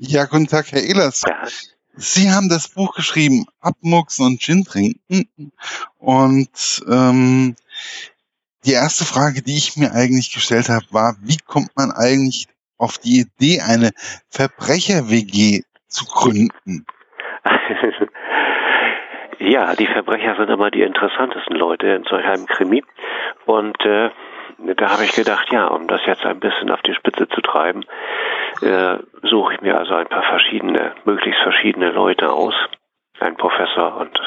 Ja, guten Tag, Herr Ehlers. Ja. Sie haben das Buch geschrieben, Abmuchsen und Gin trinken. Und ähm, die erste Frage, die ich mir eigentlich gestellt habe, war, wie kommt man eigentlich auf die Idee, eine Verbrecher-WG zu gründen? ja, die Verbrecher sind immer die interessantesten Leute in solch einem Krimi. Und äh, da habe ich gedacht, ja, um das jetzt ein bisschen auf die Spitze zu treiben, äh, suche ich mir also ein paar verschiedene, möglichst verschiedene Leute aus. Ein Professor und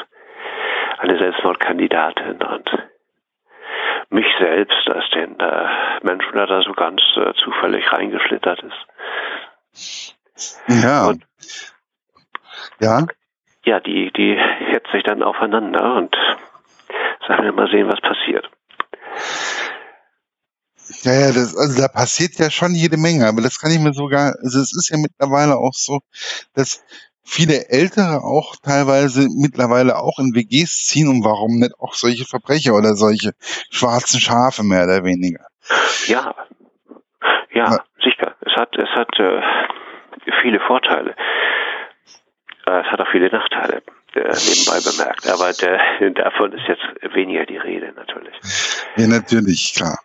eine Selbstmordkandidatin und mich selbst als den äh, Menschen, der da so ganz äh, zufällig reingeschlittert ist. Ja. Und, ja. Ja, die, die hetzt sich dann aufeinander und sagen wir mal sehen, was passiert. Ja, ja, das, also da passiert ja schon jede Menge, aber das kann ich mir sogar, also es ist ja mittlerweile auch so, dass viele Ältere auch teilweise mittlerweile auch in WGs ziehen und warum nicht auch solche Verbrecher oder solche schwarzen Schafe mehr oder weniger. Ja, ja, ja. sicher. Es hat, es hat äh, viele Vorteile. Äh, es hat auch viele Nachteile nebenbei bemerkt. Aber der, davon ist jetzt weniger die Rede natürlich. Ja, natürlich, klar.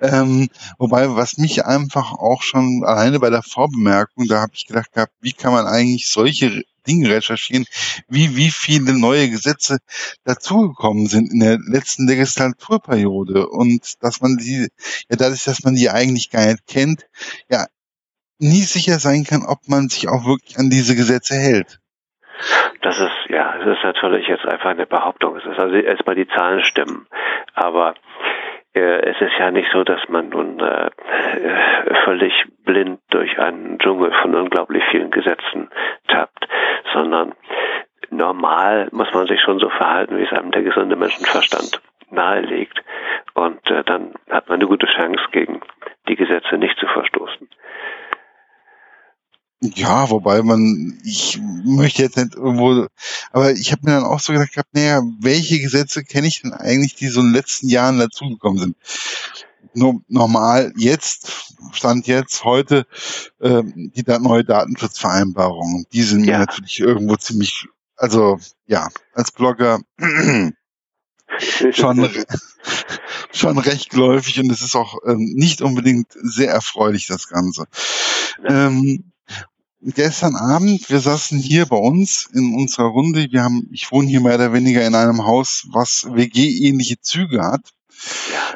Ähm, wobei, was mich einfach auch schon alleine bei der Vorbemerkung, da habe ich gedacht gehabt, wie kann man eigentlich solche Dinge recherchieren, wie, wie viele neue Gesetze dazugekommen sind in der letzten Legislaturperiode und dass man die, ja dadurch, dass man die eigentlich gar nicht kennt, ja nie sicher sein kann, ob man sich auch wirklich an diese Gesetze hält. Das ist, ja, es ist natürlich jetzt einfach eine Behauptung. Es ist also erstmal die Zahlen stimmen. Aber äh, es ist ja nicht so, dass man nun äh, völlig blind durch einen Dschungel von unglaublich vielen Gesetzen tappt, sondern normal muss man sich schon so verhalten, wie es einem der gesunde Menschenverstand nahelegt. Und äh, dann hat man eine gute Chance, gegen die Gesetze nicht zu verstoßen. Ja, wobei man, ich möchte jetzt nicht irgendwo, aber ich habe mir dann auch so gedacht gehabt, naja, welche Gesetze kenne ich denn eigentlich, die so in den letzten Jahren dazugekommen sind? Nur normal jetzt, Stand jetzt, heute, ähm, die neue Datenschutzvereinbarung, die sind ja. mir natürlich irgendwo ziemlich, also ja, als Blogger schon, schon recht geläufig und es ist auch ähm, nicht unbedingt sehr erfreulich, das Ganze. Ähm, gestern Abend, wir saßen hier bei uns in unserer Runde. Wir haben, ich wohne hier mehr oder weniger in einem Haus, was WG-ähnliche Züge hat.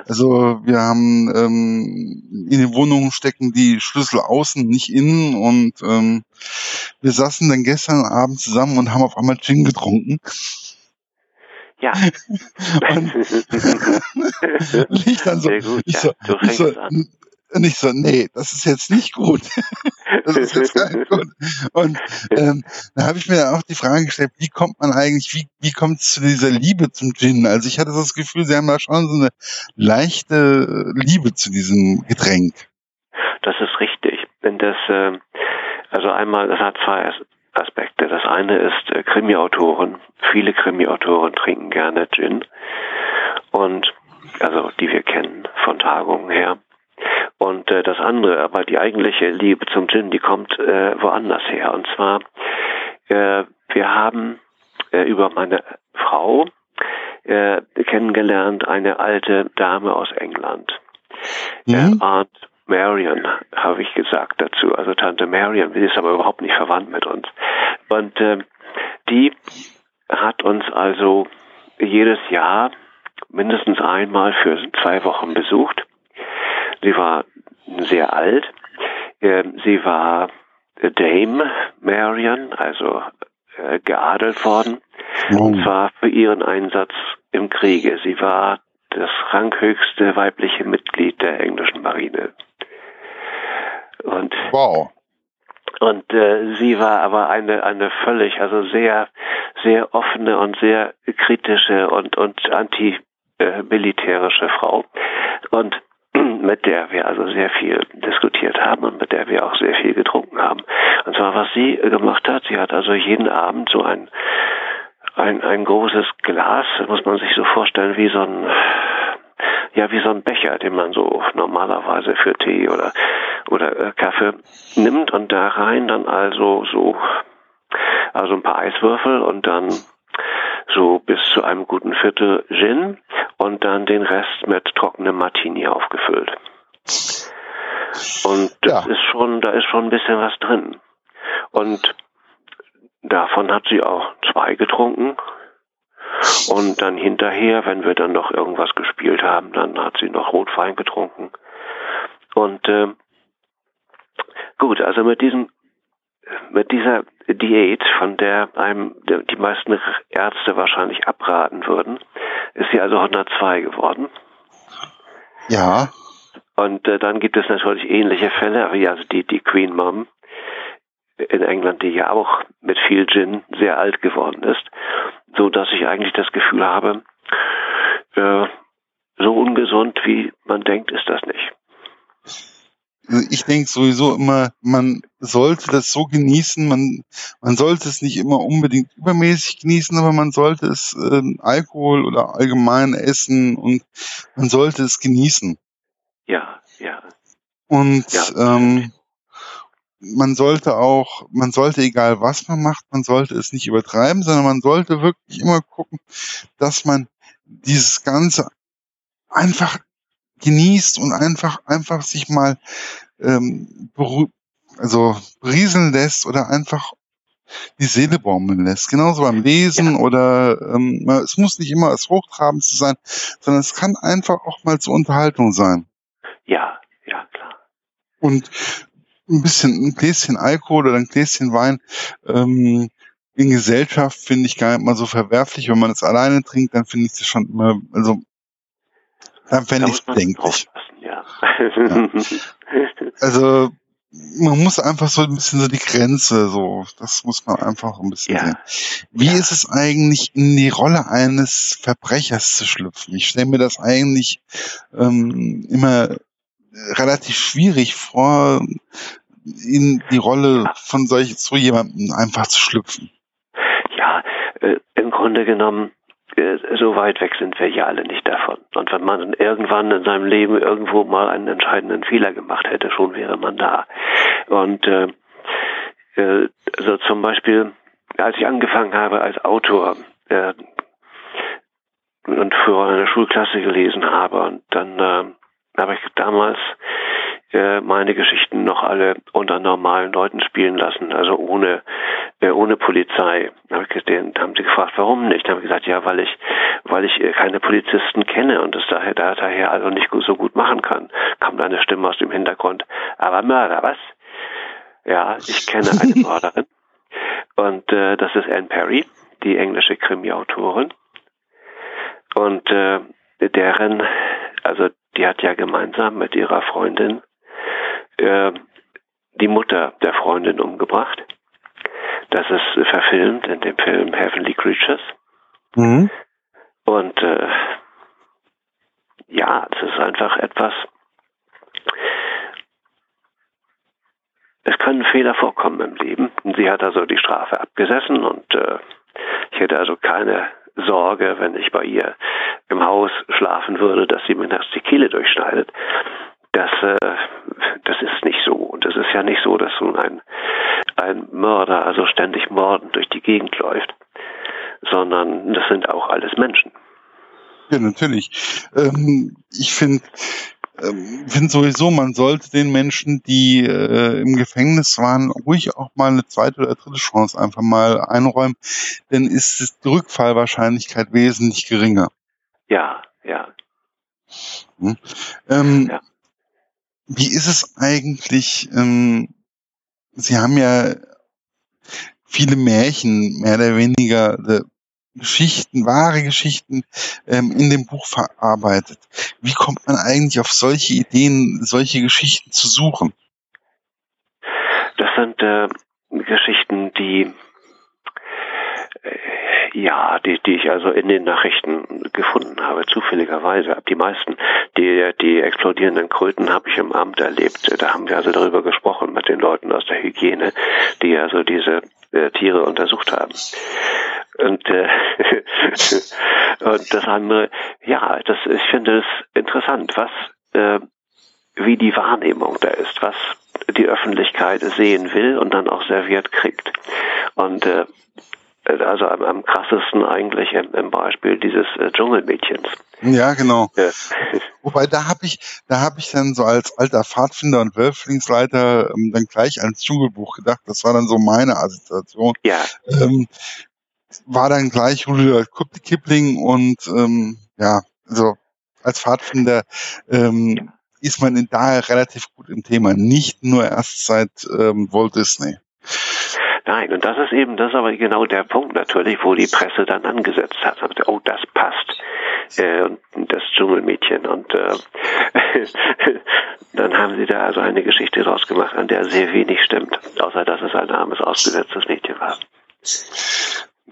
Also wir haben ähm, in den Wohnungen stecken die Schlüssel außen, nicht innen. Und ähm, wir saßen dann gestern Abend zusammen und haben auf einmal Gin getrunken. Ja. und, und ich dann so, gut, ich so, ja, ich so und ich so, nee, das ist jetzt nicht gut. Das ist nicht gut. Und ähm, da habe ich mir auch die Frage gestellt, wie kommt man eigentlich, wie, wie kommt es zu dieser Liebe zum Gin? Also ich hatte das Gefühl, sie haben da schon so eine leichte Liebe zu diesem Getränk. Das ist richtig. Denn das, äh, also einmal, das hat zwei Aspekte. Das eine ist äh, Krimi-Autoren. Viele Krimi-Autoren trinken gerne Gin. Und also die wir kennen von Tagungen her. Und äh, das andere, aber die eigentliche Liebe zum Gin, die kommt äh, woanders her. Und zwar, äh, wir haben äh, über meine Frau äh, kennengelernt, eine alte Dame aus England. Mhm. Äh, Aunt Marion, habe ich gesagt dazu. Also Tante Marion, die ist aber überhaupt nicht verwandt mit uns. Und äh, die hat uns also jedes Jahr mindestens einmal für zwei Wochen besucht Sie war sehr alt. Ähm, sie war Dame Marion, also äh, geadelt worden. Oh. Und zwar für ihren Einsatz im Kriege. Sie war das ranghöchste weibliche Mitglied der englischen Marine. Und wow. Und äh, sie war aber eine eine völlig also sehr sehr offene und sehr kritische und und anti äh, Frau und mit der wir also sehr viel diskutiert haben und mit der wir auch sehr viel getrunken haben. Und zwar, was sie gemacht hat, sie hat also jeden Abend so ein, ein, ein großes Glas, muss man sich so vorstellen, wie so ein, ja, wie so ein Becher, den man so normalerweise für Tee oder, oder äh, Kaffee nimmt und da rein dann also so also ein paar Eiswürfel und dann so bis zu einem guten Viertel Gin und dann den Rest mit trockenem Martini aufgefüllt. Und das ja. ist schon, da ist schon ein bisschen was drin. Und davon hat sie auch zwei getrunken. Und dann hinterher, wenn wir dann noch irgendwas gespielt haben, dann hat sie noch Rotwein getrunken. Und äh, gut, also mit diesem mit dieser Diät, von der einem die meisten Ärzte wahrscheinlich abraten würden, ist sie also 102 geworden. Ja. Und äh, dann gibt es natürlich ähnliche Fälle, wie also die, die Queen Mom in England, die ja auch mit viel Gin sehr alt geworden ist, so dass ich eigentlich das Gefühl habe, äh, so ungesund wie man denkt, ist das nicht. Also ich denke sowieso immer, man sollte das so genießen, man, man sollte es nicht immer unbedingt übermäßig genießen, aber man sollte es äh, Alkohol oder allgemein essen und man sollte es genießen. Ja, ja. Und ja. Ähm, man sollte auch, man sollte egal was man macht, man sollte es nicht übertreiben, sondern man sollte wirklich immer gucken, dass man dieses Ganze einfach genießt und einfach, einfach sich mal ähm, also rieseln lässt oder einfach die Seele baumeln lässt. Genauso beim Lesen ja. oder ähm, es muss nicht immer als Hochtrabend zu sein, sondern es kann einfach auch mal zur Unterhaltung sein. Ja, ja, klar. Und ein bisschen ein Gläschen Alkohol oder ein Gläschen Wein ähm, in Gesellschaft finde ich gar nicht mal so verwerflich. Wenn man es alleine trinkt, dann finde ich es schon immer, also dann fände ich es bedenklich. Ja. ja. Also man muss einfach so ein bisschen so die Grenze, so, das muss man einfach ein bisschen ja. sehen. Wie ja. ist es eigentlich, in die Rolle eines Verbrechers zu schlüpfen? Ich stelle mir das eigentlich ähm, immer relativ schwierig vor, in die Rolle von solch so jemandem einfach zu schlüpfen. Ja, äh, im Grunde genommen äh, weit weg sind wir ja alle nicht davon. Und wenn man irgendwann in seinem Leben irgendwo mal einen entscheidenden Fehler gemacht hätte, schon wäre man da. Und äh, äh, also zum Beispiel, als ich angefangen habe als Autor äh, und für eine Schulklasse gelesen habe, und dann äh, habe ich damals äh, meine Geschichten noch alle unter normalen Leuten spielen lassen, also ohne ohne Polizei. Da hab ich gesehen, haben sie gefragt, warum nicht? Da habe ich gesagt, ja, weil ich weil ich äh, keine Polizisten kenne und das daher daher also nicht so gut machen kann. Kommt eine Stimme aus dem Hintergrund. Aber Mörder, was? Ja, ich kenne eine Mörderin und äh, das ist Anne Perry, die englische Krimi-Autorin und äh, deren also die hat ja gemeinsam mit ihrer Freundin äh, die Mutter der Freundin umgebracht. Das ist verfilmt in dem Film Heavenly Creatures. Mhm. Und äh, ja, es ist einfach etwas. Es können Fehler vorkommen im Leben. Sie hat also die Strafe abgesessen und äh, ich hätte also keine Sorge, wenn ich bei ihr im Haus schlafen würde, dass sie mir nachts die Kehle durchschneidet. Das, äh, das ist nicht so. Und es ist ja nicht so, dass nun ein, ein Mörder also ständig mordend durch die Gegend läuft, sondern das sind auch alles Menschen. Ja, natürlich. Ähm, ich finde, ähm, finde sowieso, man sollte den Menschen, die äh, im Gefängnis waren, ruhig auch mal eine zweite oder dritte Chance einfach mal einräumen, denn ist die Rückfallwahrscheinlichkeit wesentlich geringer. Ja, ja. Hm. Ähm, ja. Wie ist es eigentlich? Ähm, Sie haben ja viele Märchen, mehr oder weniger äh, Geschichten, wahre Geschichten ähm, in dem Buch verarbeitet. Wie kommt man eigentlich auf solche Ideen, solche Geschichten zu suchen? Das sind äh, Geschichten, die äh, ja, die, die ich also in den Nachrichten gefunden habe, zufälligerweise. Die meisten, die, die explodierenden Kröten habe ich im Amt erlebt. Da haben wir also darüber gesprochen mit den Leuten aus der Hygiene, die also diese äh, Tiere untersucht haben. Und, äh, und das andere, ja, das, ich finde es interessant, was, äh, wie die Wahrnehmung da ist, was die Öffentlichkeit sehen will und dann auch serviert kriegt. Und äh, also am, am krassesten eigentlich im, im Beispiel dieses äh, Dschungelmädchens. Ja, genau. Ja. Wobei da habe ich, da habe ich dann so als alter Pfadfinder und Wölflingsleiter ähm, dann gleich ans Dschungelbuch gedacht. Das war dann so meine Assoziation. Ja. Ähm, war dann gleich Rudyard Kipling und ähm, ja, also als Pfadfinder ähm, ist man in daher relativ gut im Thema, nicht nur erst seit ähm, Walt Disney. Nein, und das ist eben, das ist aber genau der Punkt natürlich, wo die Presse dann angesetzt hat. Oh, das passt. Äh, das Dschungelmädchen. Und äh, dann haben sie da also eine Geschichte draus gemacht, an der sehr wenig stimmt, außer dass es ein armes, ausgesetztes Mädchen war.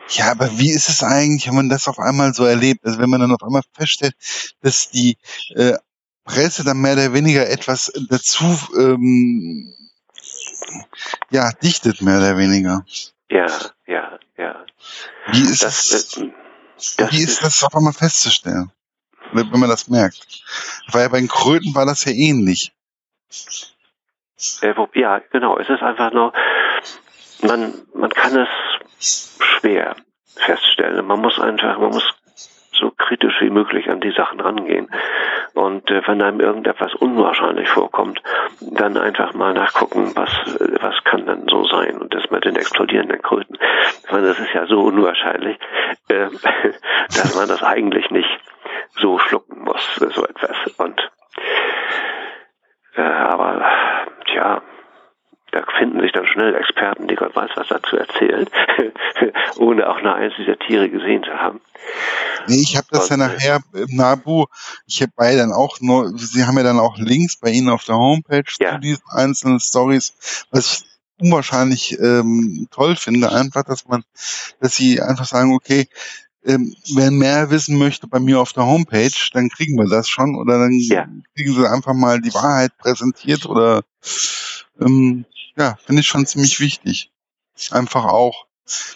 Ja, aber wie ist es eigentlich, wenn man das auf einmal so erlebt? Also wenn man dann auf einmal feststellt, dass die äh, Presse dann mehr oder weniger etwas dazu ähm, ja, dichtet mehr oder weniger. Ja, ja, ja. Wie ist das, äh, das wie ist das auf einmal festzustellen? Wenn man das merkt. Weil bei den Kröten war das ja ähnlich. Äh, ja, genau. Es ist einfach nur, man, man kann es schwer feststellen. Man muss einfach, man muss so kritisch wie möglich an die Sachen rangehen. Und äh, wenn einem irgendetwas unwahrscheinlich vorkommt, dann einfach mal nachgucken, was, äh, was kann denn so sein. Und das mit den explodierenden Kröten. Ich das ist ja so unwahrscheinlich, äh, dass man das eigentlich nicht so schlucken muss, so etwas. Und äh, aber tja, da finden sich dann schnell Experten, die Gott weiß was dazu erzählen, ohne auch nur eins dieser Tiere gesehen zu haben. Nee, ich habe das ja nachher im Nabu, ich habe bei dann auch nur, sie haben ja dann auch Links bei Ihnen auf der Homepage ja. zu diesen einzelnen Stories, was ich unwahrscheinlich ähm, toll finde, einfach, dass man, dass sie einfach sagen, okay, ähm, wer mehr wissen möchte bei mir auf der Homepage, dann kriegen wir das schon oder dann ja. kriegen sie einfach mal die Wahrheit präsentiert oder ähm, ja, finde ich schon ziemlich wichtig. Einfach auch,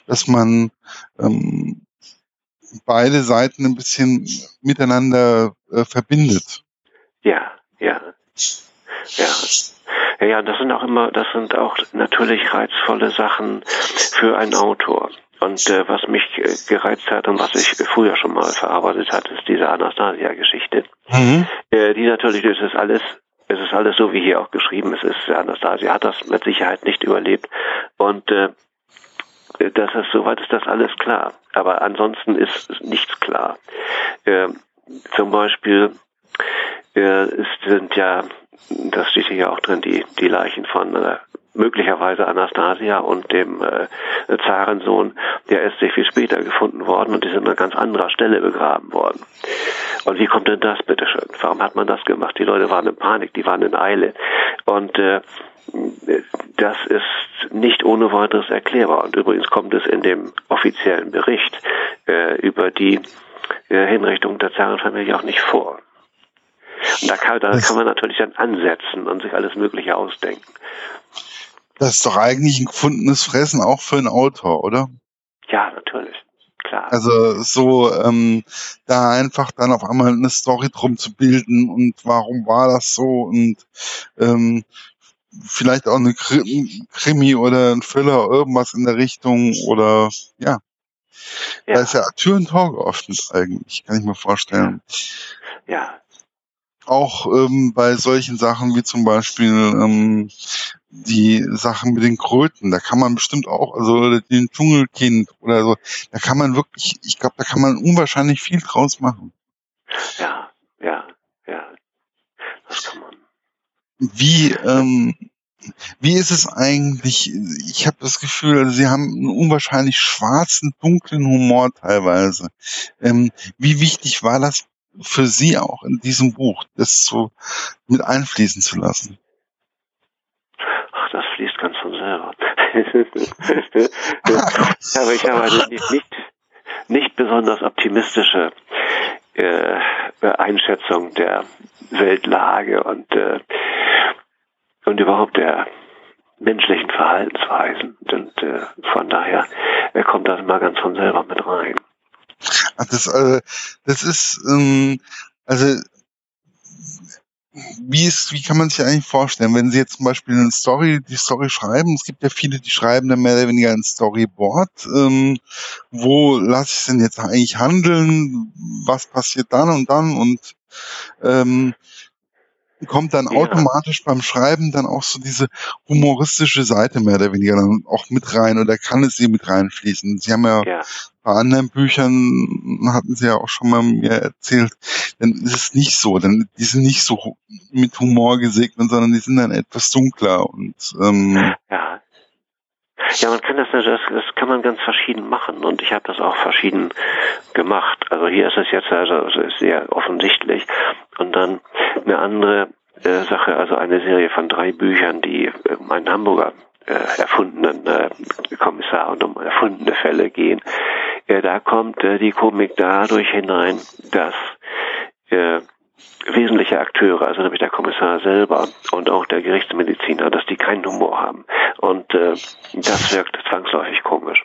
dass man ähm, beide Seiten ein bisschen miteinander äh, verbindet. Ja, ja. Ja. Ja, ja, das sind auch immer, das sind auch natürlich reizvolle Sachen für einen Autor. Und äh, was mich äh, gereizt hat und was ich früher schon mal verarbeitet hat, ist diese Anastasia-Geschichte. Mhm. Äh, die natürlich, das ist alles es ist alles so, wie hier auch geschrieben ist. ist Anastasia hat das mit Sicherheit nicht überlebt. Und äh, das ist, soweit ist das alles klar. Aber ansonsten ist nichts klar. Äh, zum Beispiel äh, sind ja, das steht hier auch drin, die, die Leichen von äh, möglicherweise Anastasia und dem äh, Zarensohn, der ist sehr viel später gefunden worden und die sind an ganz anderer Stelle begraben worden. Und wie kommt denn das, bitteschön? Warum hat man das gemacht? Die Leute waren in Panik, die waren in Eile. Und äh, das ist nicht ohne weiteres erklärbar. Und übrigens kommt es in dem offiziellen Bericht äh, über die äh, Hinrichtung der Zarenfamilie auch nicht vor. Und da kann, da kann man natürlich dann ansetzen und sich alles Mögliche ausdenken. Das ist doch eigentlich ein gefundenes Fressen auch für einen Autor, oder? Ja, natürlich. Klar. Also so ähm, da einfach dann auf einmal eine Story drum zu bilden und warum war das so und ähm, vielleicht auch eine Krimi oder ein Thriller, irgendwas in der Richtung oder ja. ja. Da ist ja Tür und Tor geöffnet eigentlich, kann ich mir vorstellen. Ja. Auch ähm, bei solchen Sachen wie zum Beispiel ähm, die Sachen mit den Kröten, da kann man bestimmt auch, also den Dschungelkind oder so, da kann man wirklich, ich glaube, da kann man unwahrscheinlich viel draus machen. Ja, ja, ja, das kann man. Wie, ähm, wie ist es eigentlich? Ich habe das Gefühl, also Sie haben einen unwahrscheinlich schwarzen, dunklen Humor teilweise. Ähm, wie wichtig war das für Sie auch in diesem Buch, das so mit einfließen zu lassen? fließt ganz von selber. Aber ich habe eine nicht, nicht, nicht besonders optimistische äh, Einschätzung der Weltlage und, äh, und überhaupt der menschlichen Verhaltensweisen. Und äh, von daher er kommt das mal ganz von selber mit rein. Das, äh, das ist, ähm, also wie ist, wie kann man sich eigentlich vorstellen, wenn Sie jetzt zum Beispiel eine Story, die Story schreiben, es gibt ja viele, die schreiben dann mehr oder weniger ein Storyboard, ähm, wo lasse ich es denn jetzt eigentlich handeln, was passiert dann und dann und ähm, kommt dann ja. automatisch beim Schreiben dann auch so diese humoristische Seite mehr oder weniger dann auch mit rein oder kann es sie mit reinfließen? Sie haben ja, ja. bei anderen Büchern hatten Sie ja auch schon mal mir erzählt, dann ist es nicht so, dann die sind nicht so mit Humor gesegnet, sondern die sind dann etwas dunkler und ähm, ja. Ja, man kann das, das, das kann man ganz verschieden machen und ich habe das auch verschieden gemacht. Also hier ist es jetzt also sehr offensichtlich und dann eine andere äh, Sache, also eine Serie von drei Büchern, die um einen Hamburger äh, erfundenen äh, Kommissar und um erfundene Fälle gehen. Äh, da kommt äh, die Komik dadurch hinein, dass äh, wesentliche Akteure, also nämlich der Kommissar selber und auch der Gerichtsmediziner, dass die keinen Humor haben. Und äh, das wirkt zwangsläufig komisch.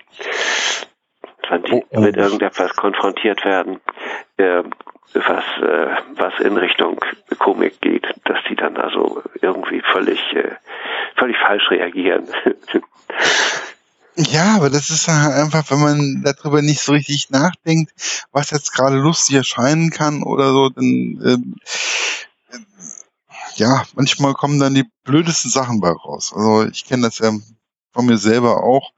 Wenn die mit irgendetwas konfrontiert werden, äh, was, äh, was in Richtung Komik geht, dass die dann also irgendwie völlig, äh, völlig falsch reagieren. Ja, aber das ist einfach, wenn man darüber nicht so richtig nachdenkt, was jetzt gerade lustig erscheinen kann oder so, dann ähm, ja, manchmal kommen dann die blödesten Sachen bei raus. Also ich kenne das ja von mir selber auch,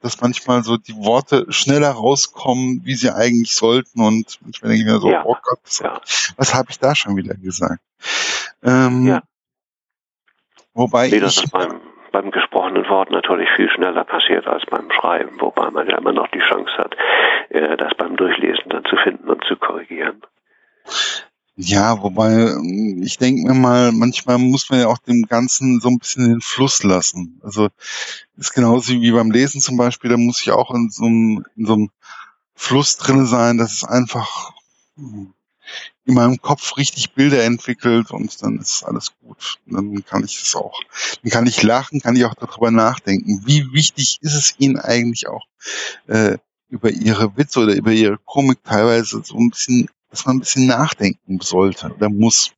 dass manchmal so die Worte schneller rauskommen, wie sie eigentlich sollten. Und manchmal denke ich mir so, ja. oh Gott, was, ja. was habe ich da schon wieder gesagt? Ähm, ja. Wobei nee, das ich, ist beim, beim gesprochenen Wort natürlich viel schneller passiert als beim Schreiben, wobei man ja immer noch die Chance hat, äh, das beim Durchlesen dann zu finden und zu korrigieren. Ja, wobei ähm, ich denke mir mal, manchmal muss man ja auch dem Ganzen so ein bisschen den Fluss lassen. Also ist genauso wie beim Lesen zum Beispiel, da muss ich auch in so einem, in so einem Fluss drinne sein, dass es einfach hm, in meinem Kopf richtig Bilder entwickelt und dann ist alles gut. dann kann ich es auch, dann kann ich lachen, kann ich auch darüber nachdenken. Wie wichtig ist es Ihnen eigentlich auch äh, über Ihre Witze oder über Ihre Komik teilweise so ein bisschen dass man ein bisschen nachdenken sollte oder muss.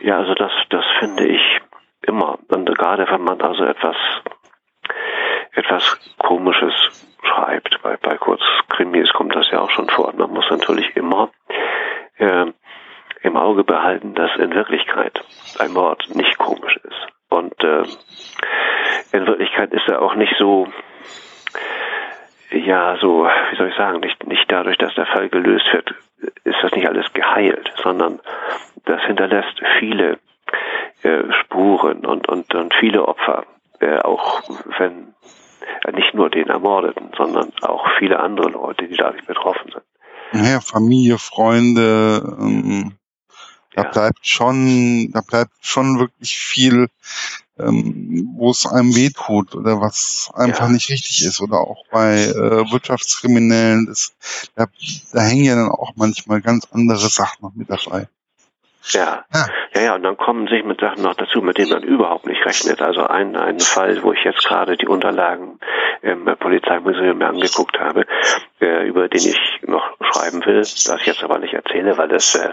Ja, also das, das finde ich immer. Und gerade wenn man also etwas, etwas Komisches schreibt, bei, bei Kurzkrimis kommt das ja auch schon vor. Man muss natürlich immer äh, im Auge behalten, dass in Wirklichkeit ein Mord nicht komisch ist. Und äh, in Wirklichkeit ist er auch nicht so ja so, wie soll ich sagen, nicht, nicht dadurch, dass der Fall gelöst wird, ist das nicht alles geheilt, sondern das hinterlässt viele äh, Spuren und, und, und viele Opfer, äh, auch wenn äh, nicht nur den Ermordeten, sondern auch viele andere Leute, die dadurch betroffen sind. Ja, Familie, Freunde, ähm, da ja. bleibt schon, da bleibt schon wirklich viel ähm, wo es einem wehtut oder was einfach ja. nicht richtig ist oder auch bei äh, Wirtschaftskriminellen, das, da, da hängen ja dann auch manchmal ganz andere Sachen noch mit dabei. Ja. ja, ja, ja, und dann kommen sich mit Sachen noch dazu, mit denen man überhaupt nicht rechnet. Also ein, ein Fall, wo ich jetzt gerade die Unterlagen im Polizeimuseum mir angeguckt habe, äh, über den ich noch schreiben will, das ich jetzt aber nicht erzähle, weil es äh,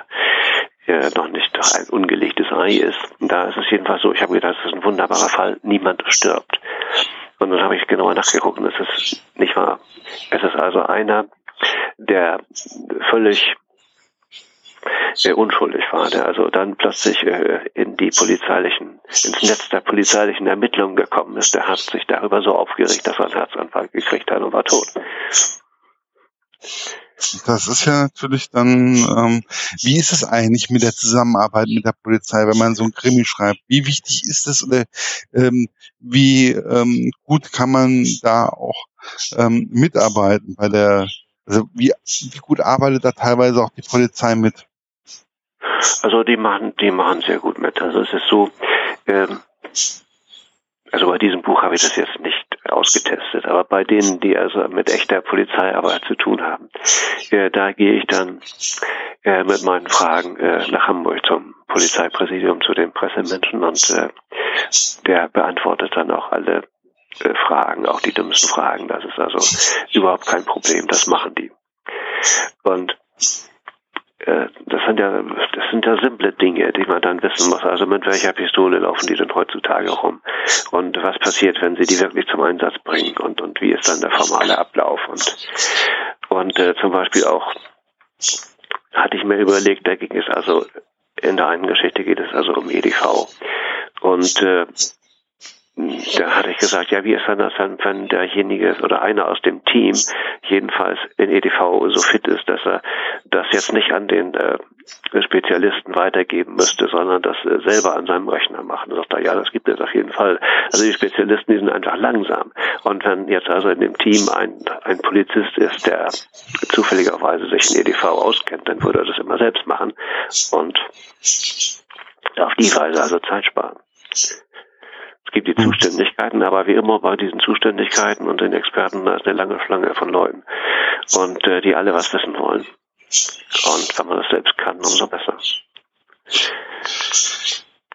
ja noch nicht ein ungelegtes Ei ist. Und da ist es jedenfalls so, ich habe gedacht, das ist ein wunderbarer Fall, niemand stirbt. Und dann habe ich genauer nachgeguckt und es ist nicht wahr. Es ist also einer, der völlig äh, unschuldig war, der also dann plötzlich äh, in die polizeilichen, ins Netz der polizeilichen Ermittlungen gekommen ist. Der hat sich darüber so aufgeregt, dass er einen Herzanfall gekriegt hat und war tot. Das ist ja natürlich dann, ähm, wie ist es eigentlich mit der Zusammenarbeit mit der Polizei, wenn man so ein Krimi schreibt? Wie wichtig ist es oder ähm, wie ähm, gut kann man da auch ähm, mitarbeiten bei der, also wie, wie gut arbeitet da teilweise auch die Polizei mit? Also die machen, die machen sehr gut mit. Also es ist so, ähm, also bei diesem Buch habe ich das jetzt nicht ausgetestet, aber bei denen, die also mit echter Polizeiarbeit zu tun haben, äh, da gehe ich dann äh, mit meinen Fragen äh, nach Hamburg zum Polizeipräsidium, zu den Pressemenschen und äh, der beantwortet dann auch alle äh, Fragen, auch die dümmsten Fragen. Das ist also überhaupt kein Problem, das machen die. Und das sind ja, das sind ja simple Dinge, die man dann wissen muss. Also mit welcher Pistole laufen die denn heutzutage rum? Und was passiert, wenn sie die wirklich zum Einsatz bringen? Und, und wie ist dann der formale Ablauf? Und, und äh, zum Beispiel auch hatte ich mir überlegt, da ging es also in der einen Geschichte geht es also um EDV. Und äh, da hatte ich gesagt, ja, wie ist denn das dann, wenn derjenige oder einer aus dem Team jedenfalls in EDV so fit ist, dass er das jetzt nicht an den äh, Spezialisten weitergeben müsste, sondern das äh, selber an seinem Rechner machen. Sagt er, ja, das gibt es auf jeden Fall. Also die Spezialisten, die sind einfach langsam. Und wenn jetzt also in dem Team ein, ein Polizist ist, der zufälligerweise sich in EDV auskennt, dann würde er das immer selbst machen und auf die Weise also Zeit sparen. Es gibt die. Zuständigkeiten, aber wie immer bei diesen Zuständigkeiten und den Experten, da ist eine lange Schlange von Leuten und äh, die alle was wissen wollen. Und wenn man das selbst kann, umso besser.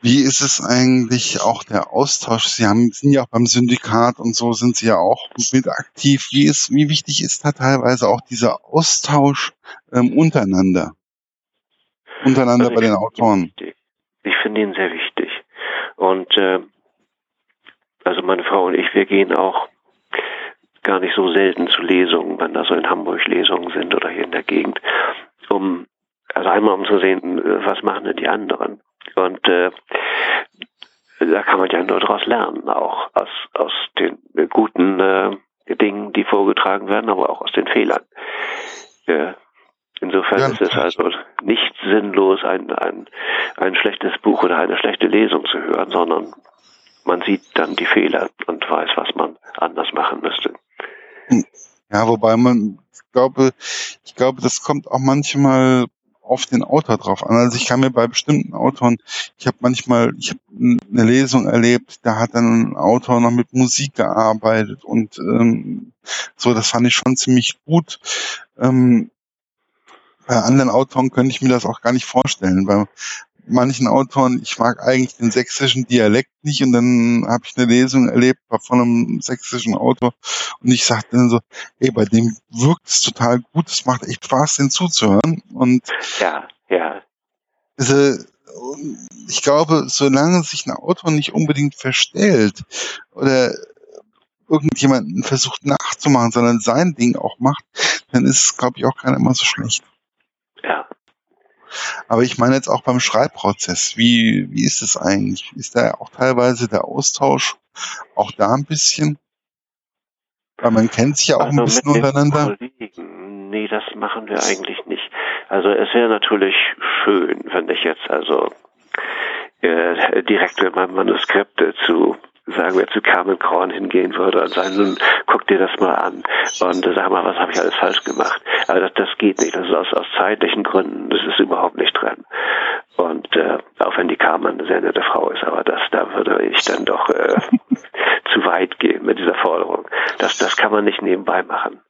Wie ist es eigentlich auch der Austausch? Sie haben, sind ja auch beim Syndikat und so sind Sie ja auch mit aktiv. Wie ist, wie wichtig ist da teilweise auch dieser Austausch ähm, untereinander? Untereinander also bei den Autoren? Ich finde ihn sehr wichtig. Und äh, also meine Frau und ich, wir gehen auch gar nicht so selten zu Lesungen, wenn da so in Hamburg Lesungen sind oder hier in der Gegend, um also einmal um zu sehen, was machen denn die anderen. Und äh, da kann man ja nur daraus lernen, auch aus, aus den guten äh, Dingen, die vorgetragen werden, aber auch aus den Fehlern. Äh, insofern ja. ist es also nicht sinnlos, ein, ein, ein schlechtes Buch oder eine schlechte Lesung zu hören, sondern man sieht dann die Fehler und weiß, was man anders machen müsste. Ja, wobei man, ich glaube, ich glaube, das kommt auch manchmal auf den Autor drauf an. Also ich kann mir bei bestimmten Autoren, ich habe manchmal, ich habe eine Lesung erlebt, da hat dann ein Autor noch mit Musik gearbeitet und ähm, so, das fand ich schon ziemlich gut. Ähm, bei anderen Autoren könnte ich mir das auch gar nicht vorstellen, weil manchen Autoren, ich mag eigentlich den sächsischen Dialekt nicht und dann habe ich eine Lesung erlebt von einem sächsischen Autor und ich sagte dann so, ey, bei dem wirkt es total gut, es macht echt Spaß, den zuzuhören und ja, ja. Also, ich glaube, solange sich ein Autor nicht unbedingt verstellt oder irgendjemanden versucht nachzumachen, sondern sein Ding auch macht, dann ist es, glaube ich, auch keiner immer so schlecht. Ja, aber ich meine jetzt auch beim Schreibprozess. Wie, wie ist es eigentlich? Ist da auch teilweise der Austausch auch da ein bisschen? Weil man kennt sich ja auch also ein bisschen untereinander. Kollegen, nee, das machen wir eigentlich nicht. Also es wäre natürlich schön, wenn ich jetzt also äh, direkt mit meinem Manuskript zu sagen wir, zu Carmen Korn hingehen würde und sagen, nun, guck dir das mal an und sag mal, was habe ich alles falsch gemacht. Aber das, das geht nicht. Das ist aus, aus zeitlichen Gründen, das ist überhaupt nicht drin. Und äh, auch wenn die Carmen eine sehr nette Frau ist, aber das, da würde ich dann doch äh, zu weit gehen mit dieser Forderung. Das, das kann man nicht nebenbei machen.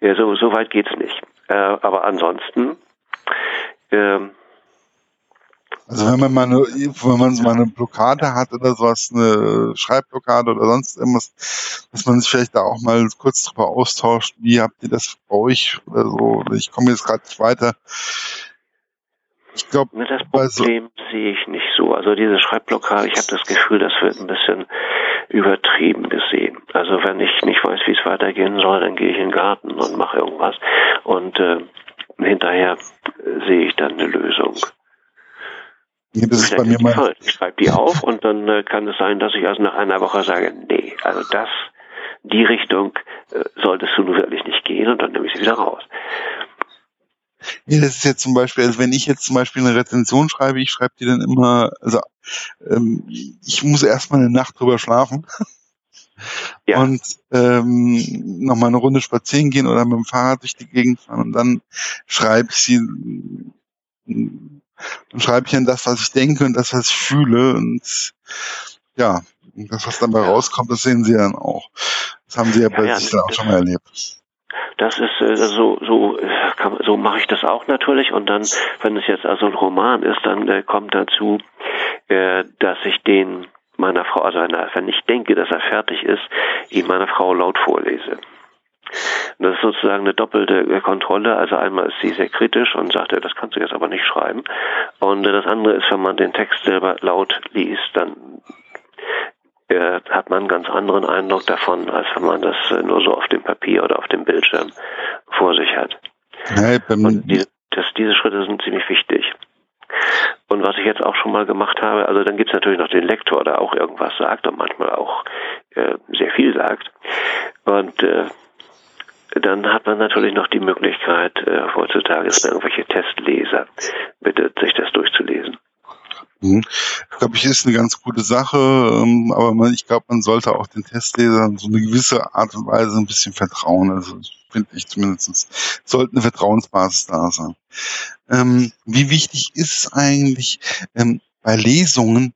Ja, so, so weit geht's nicht. Äh, aber ansonsten ähm, also wenn man mal eine, wenn man mal eine Blockade hat oder sowas, eine Schreibblockade oder sonst irgendwas, dass man sich vielleicht da auch mal kurz drüber austauscht, wie habt ihr das bei euch oder so, ich komme jetzt gerade nicht weiter. Ich glaube, das Problem so sehe ich nicht so. Also diese Schreibblockade, ich habe das Gefühl, das wird ein bisschen übertrieben gesehen. Also wenn ich nicht weiß, wie es weitergehen soll, dann gehe ich in den Garten und mache irgendwas und äh, hinterher sehe ich dann eine Lösung. Nee, das ist bei mir mal. Ich schreibe die auf und dann äh, kann es sein, dass ich also nach einer Woche sage, nee, also das, die Richtung äh, solltest du nun wirklich nicht gehen und dann nehme ich sie wieder raus. Nee, das ist jetzt zum Beispiel, also wenn ich jetzt zum Beispiel eine Rezension schreibe, ich schreibe die dann immer, also ähm, ich muss erstmal eine Nacht drüber schlafen. Ja. Und ähm, nochmal eine Runde spazieren gehen oder mit dem Fahrrad durch die Gegend fahren und dann schreibe ich sie dann schreibe ich dann das, was ich denke und das, was ich fühle. Und ja, das, was dabei rauskommt, das sehen Sie dann auch. Das haben Sie ja, ja bei ja, sich dann auch schon mal erlebt. Das ist äh, so so kann, so mache ich das auch natürlich und dann wenn es jetzt also ein Roman ist, dann äh, kommt dazu, äh, dass ich den meiner Frau, also wenn, er, wenn ich denke, dass er fertig ist, ihn meiner Frau laut vorlese. Das ist sozusagen eine doppelte Kontrolle. Also einmal ist sie sehr kritisch und sagt, ja, das kannst du jetzt aber nicht schreiben. Und das andere ist, wenn man den Text selber laut liest, dann äh, hat man einen ganz anderen Eindruck davon, als wenn man das äh, nur so auf dem Papier oder auf dem Bildschirm vor sich hat. Ja, und die, das, diese Schritte sind ziemlich wichtig. Und was ich jetzt auch schon mal gemacht habe, also dann gibt es natürlich noch den Lektor, der auch irgendwas sagt und manchmal auch äh, sehr viel sagt. Und äh, dann hat man natürlich noch die Möglichkeit, äh, heutzutage, man irgendwelche Testleser bittet, sich das durchzulesen. Mhm. Ich glaube, ich ist eine ganz gute Sache, ähm, aber man, ich glaube, man sollte auch den Testlesern so eine gewisse Art und Weise ein bisschen vertrauen. Also finde ich zumindest, sollte eine Vertrauensbasis da sein. Ähm, wie wichtig ist eigentlich ähm, bei Lesungen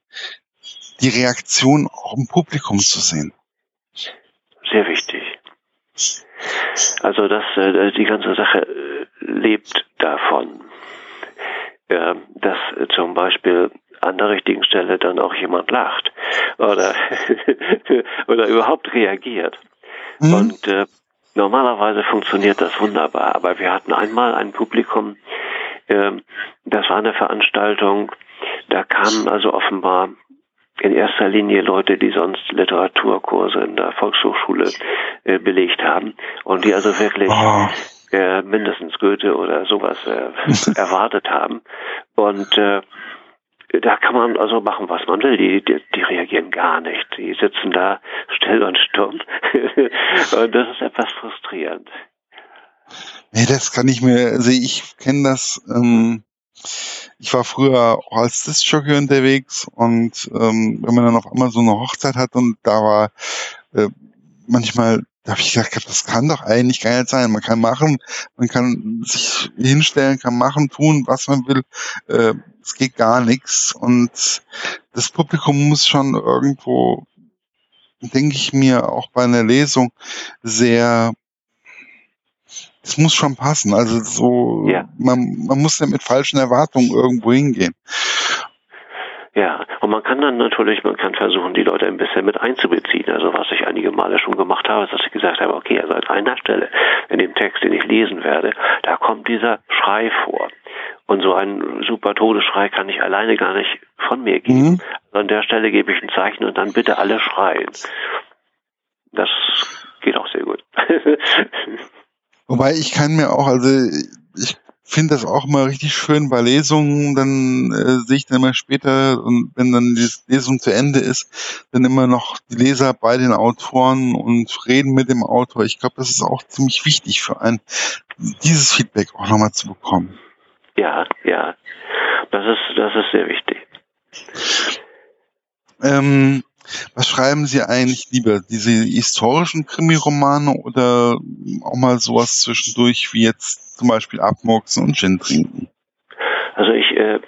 die Reaktion auch im Publikum zu sehen? Sehr wichtig. Also dass äh, die ganze Sache äh, lebt davon, äh, dass zum Beispiel an der richtigen Stelle dann auch jemand lacht oder oder überhaupt reagiert. Mhm. Und äh, normalerweise funktioniert das wunderbar, aber wir hatten einmal ein Publikum, äh, das war eine Veranstaltung, da kamen also offenbar in erster Linie Leute, die sonst Literaturkurse in der Volkshochschule äh, belegt haben und die also wirklich oh. äh, mindestens Goethe oder sowas äh, erwartet haben. Und äh, da kann man also machen, was man will. Die, die, die reagieren gar nicht. Die sitzen da still und stumm. und das ist etwas frustrierend. Nee, das kann ich mir, also ich kenne das, ähm, ich war früher auch als Disc-Jockey unterwegs und ähm, wenn man dann auf einmal so eine Hochzeit hat und da war äh, manchmal da habe ich gesagt, das kann doch eigentlich gar nicht sein. Man kann machen, man kann sich hinstellen, kann machen, tun, was man will. Äh, es geht gar nichts. Und das Publikum muss schon irgendwo, denke ich mir, auch bei einer Lesung sehr es muss schon passen. Also so, ja. man, man muss ja mit falschen Erwartungen irgendwo hingehen. Ja, und man kann dann natürlich, man kann versuchen, die Leute ein bisschen mit einzubeziehen. Also was ich einige Male schon gemacht habe, ist, dass ich gesagt habe, okay, also an einer Stelle in dem Text, den ich lesen werde, da kommt dieser Schrei vor. Und so einen super Todesschrei kann ich alleine gar nicht von mir geben. Mhm. Also an der Stelle gebe ich ein Zeichen und dann bitte alle schreien. Das geht auch sehr gut. Wobei ich kann mir auch, also ich finde das auch mal richtig schön bei Lesungen, dann äh, sehe ich dann immer später, und wenn dann die Lesung zu Ende ist, dann immer noch die Leser bei den Autoren und reden mit dem Autor. Ich glaube, das ist auch ziemlich wichtig für einen, dieses Feedback auch nochmal zu bekommen. Ja, ja. Das ist, das ist sehr wichtig. Ähm, was schreiben Sie eigentlich lieber? Diese historischen Krimiromane oder auch mal sowas zwischendurch wie jetzt zum Beispiel Abmurksen und Gin trinken? Also ich äh,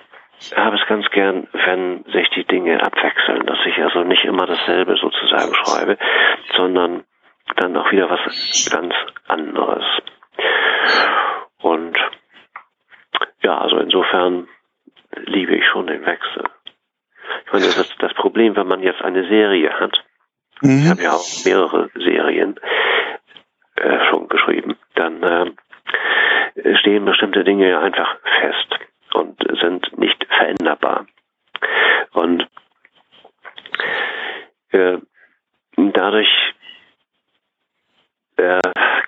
habe es ganz gern, wenn sich die Dinge abwechseln, dass ich also nicht immer dasselbe sozusagen schreibe, sondern dann auch wieder was ganz anderes. Und ja, also insofern liebe ich schon den Wechsel. Meine, das, das Problem, wenn man jetzt eine Serie hat, mhm. ich habe ja auch mehrere Serien äh, schon geschrieben, dann äh, stehen bestimmte Dinge einfach fest und sind nicht veränderbar. Und äh, dadurch äh,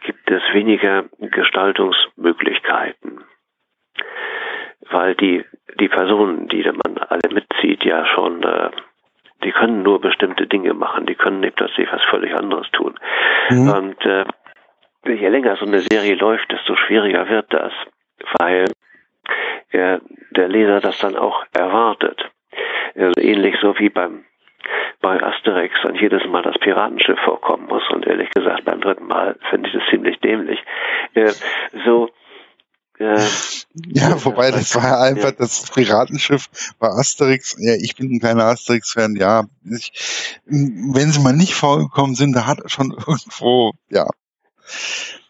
gibt es weniger Gestaltungsmöglichkeiten, weil die die Personen, die man alle mitzieht, ja schon, äh, die können nur bestimmte Dinge machen, die können nicht plötzlich was völlig anderes tun. Mhm. Und äh, je länger so eine Serie läuft, desto schwieriger wird das, weil äh, der Leser das dann auch erwartet. Also ähnlich so wie beim bei Asterix und jedes Mal das Piratenschiff vorkommen muss und ehrlich gesagt beim dritten Mal finde ich das ziemlich dämlich. Äh, so ja, wobei das war ja einfach das Piratenschiff bei Asterix. Ja, ich bin ein kleiner Asterix-Fan, ja. Ich, wenn sie mal nicht vorgekommen sind, da hat er schon irgendwo, ja.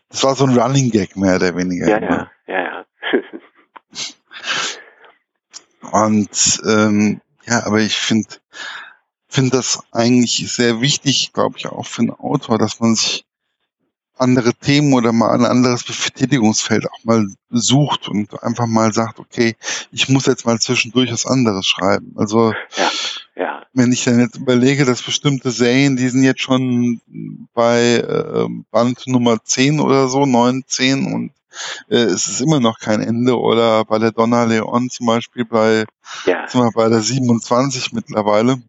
Das war so ein Running Gag mehr oder weniger. Ja, ja, ja, ja. Und ähm, ja, aber ich finde finde das eigentlich sehr wichtig, glaube ich, auch für einen Autor, dass man sich andere Themen oder mal ein anderes Betätigungsfeld auch mal sucht und einfach mal sagt, okay, ich muss jetzt mal zwischendurch was anderes schreiben. Also ja, ja. wenn ich dann jetzt überlege, dass bestimmte Serien, die sind jetzt schon bei äh, Band Nummer 10 oder so, 9, 10 und äh, es ist immer noch kein Ende oder bei der Donna Leon zum Beispiel bei, ja. sind wir bei der 27 mittlerweile.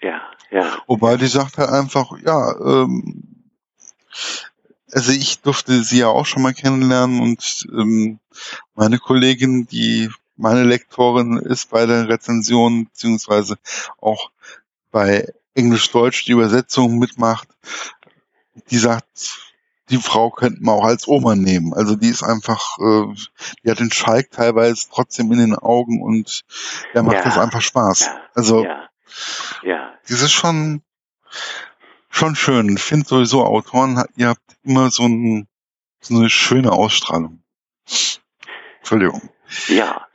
Ja, ja. Wobei die sagt halt einfach, ja, ähm, also ich durfte sie ja auch schon mal kennenlernen und ähm, meine Kollegin, die meine Lektorin ist bei der Rezension, beziehungsweise auch bei Englisch-Deutsch die Übersetzung mitmacht, die sagt, die Frau könnte man auch als Oma nehmen. Also die ist einfach, äh, die hat den Schalk teilweise trotzdem in den Augen und der macht ja, das einfach Spaß. Ja, also ja, ja. das ist schon schon schön. Ich finde sowieso Autoren, ihr habt immer so, ein, so eine schöne Ausstrahlung. Entschuldigung. Ja.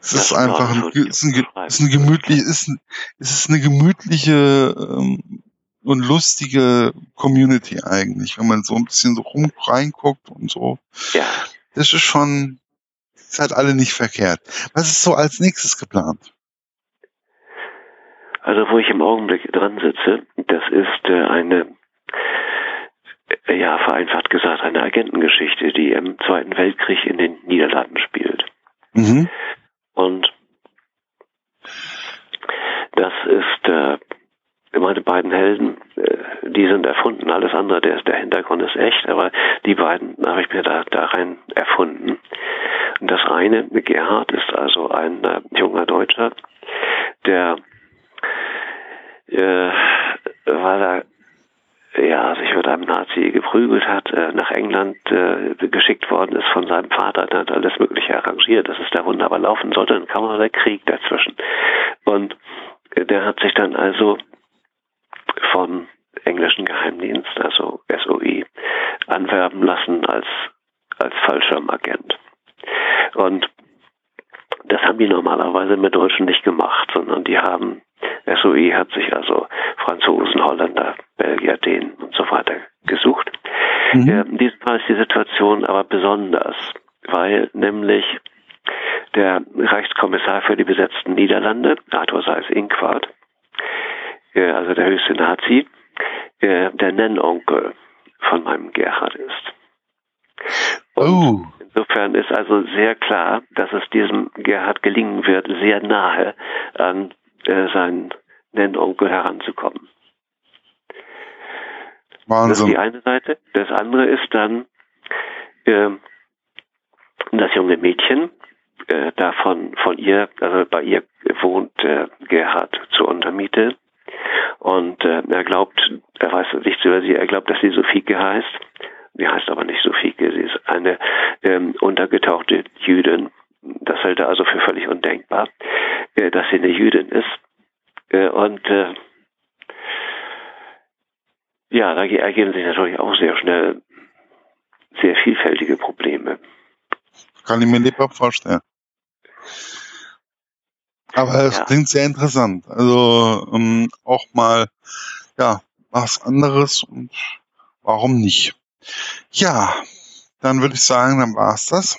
Es ist einfach ein, ist ein, ist ein gemütlich, ist, ein, es ist eine gemütliche ähm, und lustige Community eigentlich, wenn man so ein bisschen so rum reinguckt und so. Ja. Das ist schon, ist halt alle nicht verkehrt. Was ist so als nächstes geplant? Also wo ich im Augenblick dran sitze, das ist äh, eine, ja vereinfacht gesagt, eine Agentengeschichte, die im Zweiten Weltkrieg in den Niederlanden spielt. Mhm. Und das ist äh, meine beiden Helden, äh, die sind erfunden. Alles andere, der, der Hintergrund ist echt, aber die beiden habe ich mir da, da rein erfunden. Und das eine, Gerhard, ist also ein äh, junger Deutscher, der äh, weil er ja, sich mit einem Nazi geprügelt hat, äh, nach England äh, geschickt worden ist von seinem Vater, der hat alles Mögliche arrangiert, dass es da wunderbar laufen sollte, dann kam aber der Krieg dazwischen. Und äh, der hat sich dann also von englischen Geheimdienst, also SOI, anwerben lassen als, als Fallschirmagent. Und das haben die normalerweise mit Deutschen nicht gemacht, sondern die haben SOE hat sich also Franzosen, Holländer, Belgier, Dänen und so weiter gesucht. Mhm. in diesem Fall ist die Situation aber besonders, weil nämlich der Reichskommissar für die besetzten Niederlande, Arthur Seyss-Inquart, äh, also der höchste Nazi, äh, der Nennonkel von meinem Gerhard ist. Oh. Insofern ist also sehr klar, dass es diesem Gerhard gelingen wird, sehr nahe an äh, seinen Nennonkel heranzukommen. Wahnsinn. Das ist die eine Seite. Das andere ist dann äh, das junge Mädchen, äh, davon von ihr, also bei ihr wohnt äh, Gerhard zur Untermiete. Und äh, er glaubt, er weiß nichts über sie, er glaubt, dass sie Sophike heißt. Sie heißt aber nicht Sophike, sie ist eine ähm, untergetauchte Jüdin. Das hält er also für völlig undenkbar, äh, dass sie eine Jüdin ist. Äh, und äh, ja, da ergeben sich natürlich auch sehr schnell sehr vielfältige Probleme. Kann ich mir nicht vorstellen. Aber es ja. klingt sehr interessant. Also ähm, auch mal ja was anderes und warum nicht? Ja, dann würde ich sagen, dann war's das.